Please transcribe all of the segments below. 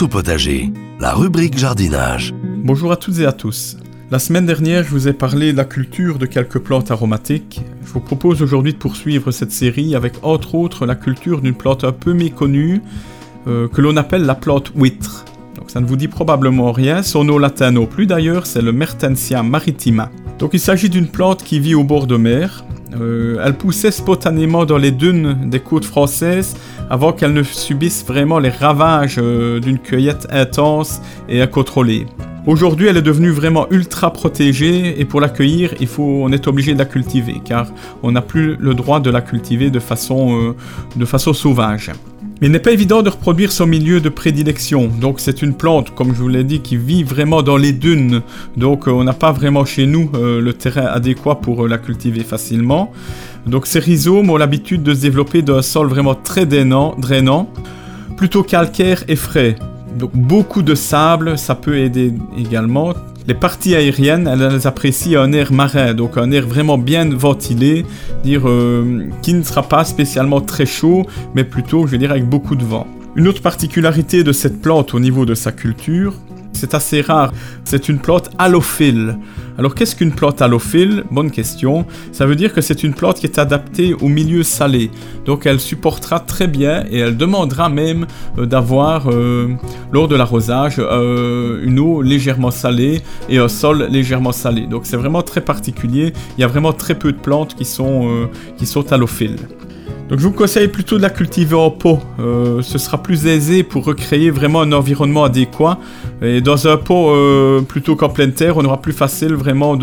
Au potager, la rubrique jardinage. Bonjour à toutes et à tous. La semaine dernière, je vous ai parlé de la culture de quelques plantes aromatiques. Je vous propose aujourd'hui de poursuivre cette série avec entre autres la culture d'une plante un peu méconnue euh, que l'on appelle la plante huître. Donc ça ne vous dit probablement rien, son nom latin non plus d'ailleurs, c'est le Mertensia maritima. Donc il s'agit d'une plante qui vit au bord de mer. Euh, elle poussait spontanément dans les dunes des côtes françaises avant qu'elle ne subisse vraiment les ravages euh, d'une cueillette intense et incontrôlée. Aujourd'hui, elle est devenue vraiment ultra protégée et pour l'accueillir, il on est obligé de la cultiver car on n'a plus le droit de la cultiver de façon, euh, de façon sauvage. Mais il n'est pas évident de reproduire son milieu de prédilection. Donc c'est une plante, comme je vous l'ai dit, qui vit vraiment dans les dunes. Donc euh, on n'a pas vraiment chez nous euh, le terrain adéquat pour la cultiver facilement. Donc ces rhizomes ont l'habitude de se développer d'un sol vraiment très drainant, drainant, plutôt calcaire et frais. Donc beaucoup de sable, ça peut aider également. Les parties aériennes, elles, apprécient un air marin, donc un air vraiment bien ventilé, dire euh, qui ne sera pas spécialement très chaud, mais plutôt, je dire, avec beaucoup de vent. Une autre particularité de cette plante au niveau de sa culture, c'est assez rare. C'est une plante halophile. Alors qu'est-ce qu'une plante halophile? Bonne question. Ça veut dire que c'est une plante qui est adaptée au milieu salé. Donc elle supportera très bien et elle demandera même euh, d'avoir, euh, lors de l'arrosage, euh, une eau légèrement salée et un sol légèrement salé. Donc c'est vraiment très particulier. Il y a vraiment très peu de plantes qui sont, qui sont halophiles. Donc je vous conseille plutôt de la cultiver en pot. Euh, ce sera plus aisé pour recréer vraiment un environnement adéquat. Et dans un pot euh, plutôt qu'en pleine terre, on aura plus facile vraiment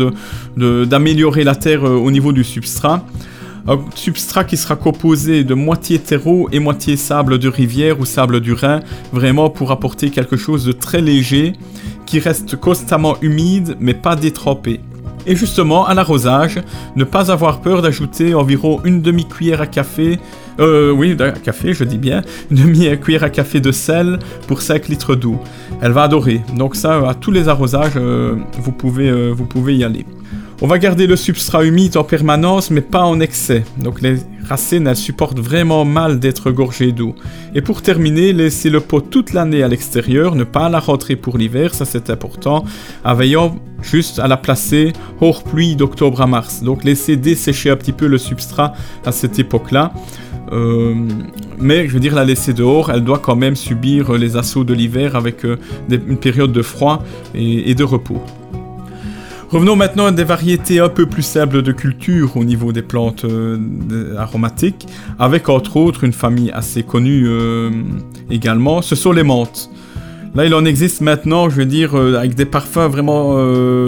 d'améliorer la terre euh, au niveau du substrat. Un substrat qui sera composé de moitié terreau et moitié sable de rivière ou sable du Rhin, vraiment pour apporter quelque chose de très léger, qui reste constamment humide mais pas détrempé. Et justement, à l'arrosage, ne pas avoir peur d'ajouter environ une demi-cuillère à café, euh, oui, à café, je dis bien, une demi-cuillère à café de sel pour 5 litres d'eau. Elle va adorer. Donc ça, à tous les arrosages, euh, vous, pouvez, euh, vous pouvez y aller. On va garder le substrat humide en permanence, mais pas en excès. Donc les racines, elles supportent vraiment mal d'être gorgées d'eau. Et pour terminer, laisser le pot toute l'année à l'extérieur, ne pas la rentrer pour l'hiver, ça c'est important, en veillant juste à la placer hors pluie d'octobre à mars. Donc laisser dessécher un petit peu le substrat à cette époque-là. Euh, mais je veux dire la laisser dehors, elle doit quand même subir les assauts de l'hiver avec euh, une période de froid et de repos. Revenons maintenant à des variétés un peu plus simples de culture au niveau des plantes euh, aromatiques, avec entre autres une famille assez connue euh, également, ce sont les menthes. Là, il en existe maintenant, je veux dire, euh, avec des parfums vraiment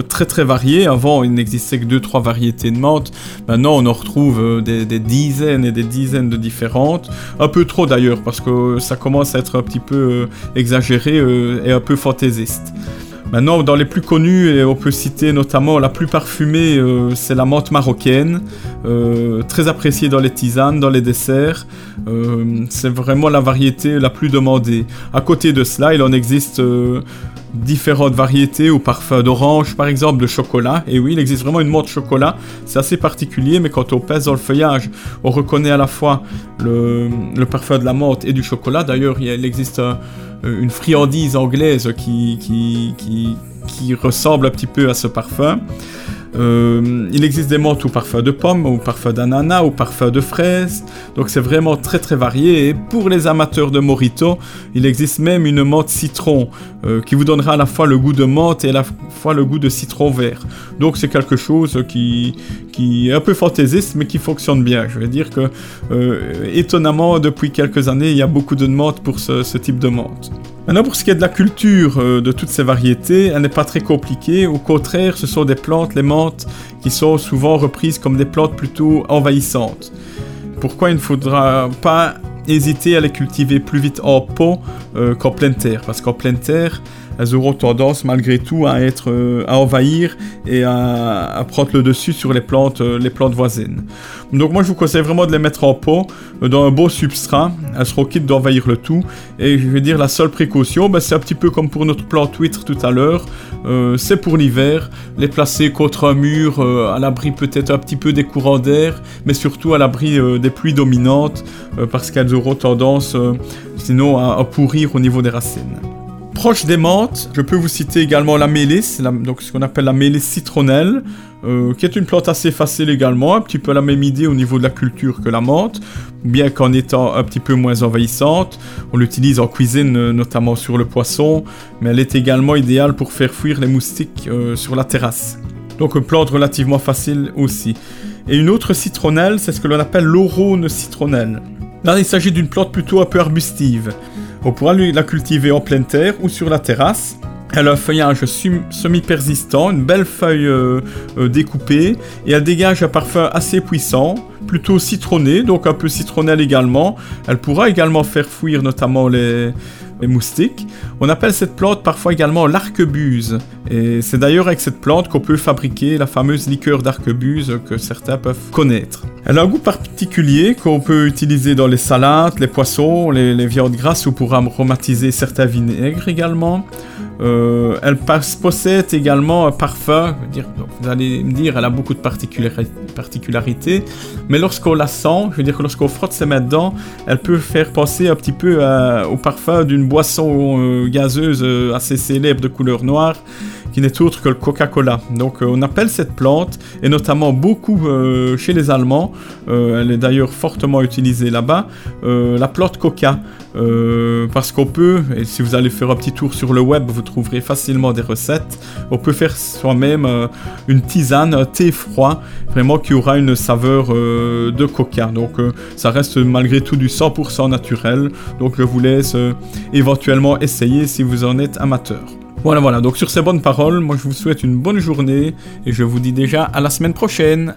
très très variés. Avant, il n'existait que deux trois variétés de menthe. Maintenant, on en retrouve des, dizaines et des dizaines de différentes. Un peu trop d'ailleurs, parce que ça commence à être un petit peu exagéré et un peu fantaisiste. Maintenant, dans les plus connus, on peut citer notamment la plus parfumée, euh, c'est la menthe marocaine, euh, très appréciée dans les tisanes, dans les desserts. Euh, c'est vraiment la variété la plus demandée. À côté de cela, il en existe différentes variétés au parfum d'orange, par exemple, de chocolat. Et oui, il existe vraiment une menthe chocolat. C'est assez particulier, mais quand on pèse dans le feuillage, on reconnaît à la fois le, parfum de la menthe et du chocolat. D'ailleurs, il existe une friandise anglaise qui ressemble un petit peu à ce parfum. Euh, il existe des menthes au parfum de pomme, au parfum d'ananas, au parfum de fraise. Donc c'est vraiment très très varié. Et pour les amateurs de morito, il existe même une menthe citron euh, qui vous donnera à la fois le goût de menthe et à la fois le goût de citron vert. Donc c'est quelque chose qui, qui est un peu fantaisiste mais qui fonctionne bien. Je veux dire que euh, étonnamment depuis quelques années il y a beaucoup de menthe pour ce, ce type de menthe. Maintenant, pour ce qui est de la culture euh, de toutes ces variétés, elle n'est pas très compliquée. Au contraire, ce sont des plantes, les menthes, qui sont souvent reprises comme des plantes plutôt envahissantes. Pourquoi il ne faudra pas hésiter à les cultiver plus vite en pot euh, qu'en pleine terre. Parce qu'en pleine terre, elles auront tendance malgré tout à être euh, à envahir et à, prendre le dessus sur les plantes, euh, les plantes voisines. Donc moi je vous conseille vraiment de les mettre en pot euh, dans un beau substrat. Elles seront quittes d'envahir le tout. Et je vais dire la seule précaution, ben, c'est un petit peu comme pour notre plante huître tout à l'heure. c'est pour l'hiver, les placer contre un mur, à l'abri peut-être un petit peu des courants d'air, mais surtout à l'abri des pluies dominantes, parce qu'elles auront tendance sinon à pourrir au niveau des racines. Proche des menthes, je peux vous citer également la mélisse, donc ce qu'on appelle la mélisse citronnelle, euh, qui est une plante assez facile également, un petit peu la même idée au niveau de la culture que la menthe, bien qu'en étant un petit peu moins envahissante. On l'utilise en cuisine, euh, notamment sur le poisson, mais elle est également idéale pour faire fuir les moustiques euh, sur la terrasse. Donc une plante relativement facile aussi. Et une autre citronnelle, c'est ce que l'on appelle l'aurone citronnelle. Là, il s'agit d'une plante plutôt un peu arbustive. On pourra la cultiver en pleine terre ou sur la terrasse. Elle a un feuillage semi-persistant, une belle feuille euh, euh, découpée, et elle dégage un parfum assez puissant, plutôt citronné, donc un peu citronnelle également. Elle pourra également faire fuir notamment les, moustiques. On appelle cette plante parfois également l'arquebuse. Et c'est d'ailleurs avec cette plante qu'on peut fabriquer la fameuse liqueur d'arquebuse que certains peuvent connaître. Elle a un goût particulier qu'on peut utiliser dans les salades, les poissons, les, les viandes grasses ou pour aromatiser certains vinaigres également. Euh, elle possède également un parfum. Vous allez me dire, elle a beaucoup de particularités, mais lorsqu'on la sent, je veux dire que lorsqu'on frotte ses mains dedans, elle peut faire penser un petit peu au parfum d'une boisson euh, gazeuse euh, assez célèbre de couleur noire qui n'est autre que le Coca-Cola. Donc on appelle cette plante, et notamment beaucoup chez les Allemands, elle est d'ailleurs fortement utilisée là-bas, la plante Coca. Euh, parce qu'on peut, et si vous allez faire un petit tour sur le web, vous trouverez facilement des recettes. On peut faire soi-même euh, une tisane, un thé froid, vraiment qui aura une saveur euh, de coca. Donc ça reste malgré tout du 100% naturel. Donc je vous laisse éventuellement essayer si vous en êtes amateur. Voilà, voilà. Donc sur ces bonnes paroles, moi je vous souhaite une bonne journée et je vous dis déjà à la semaine prochaine.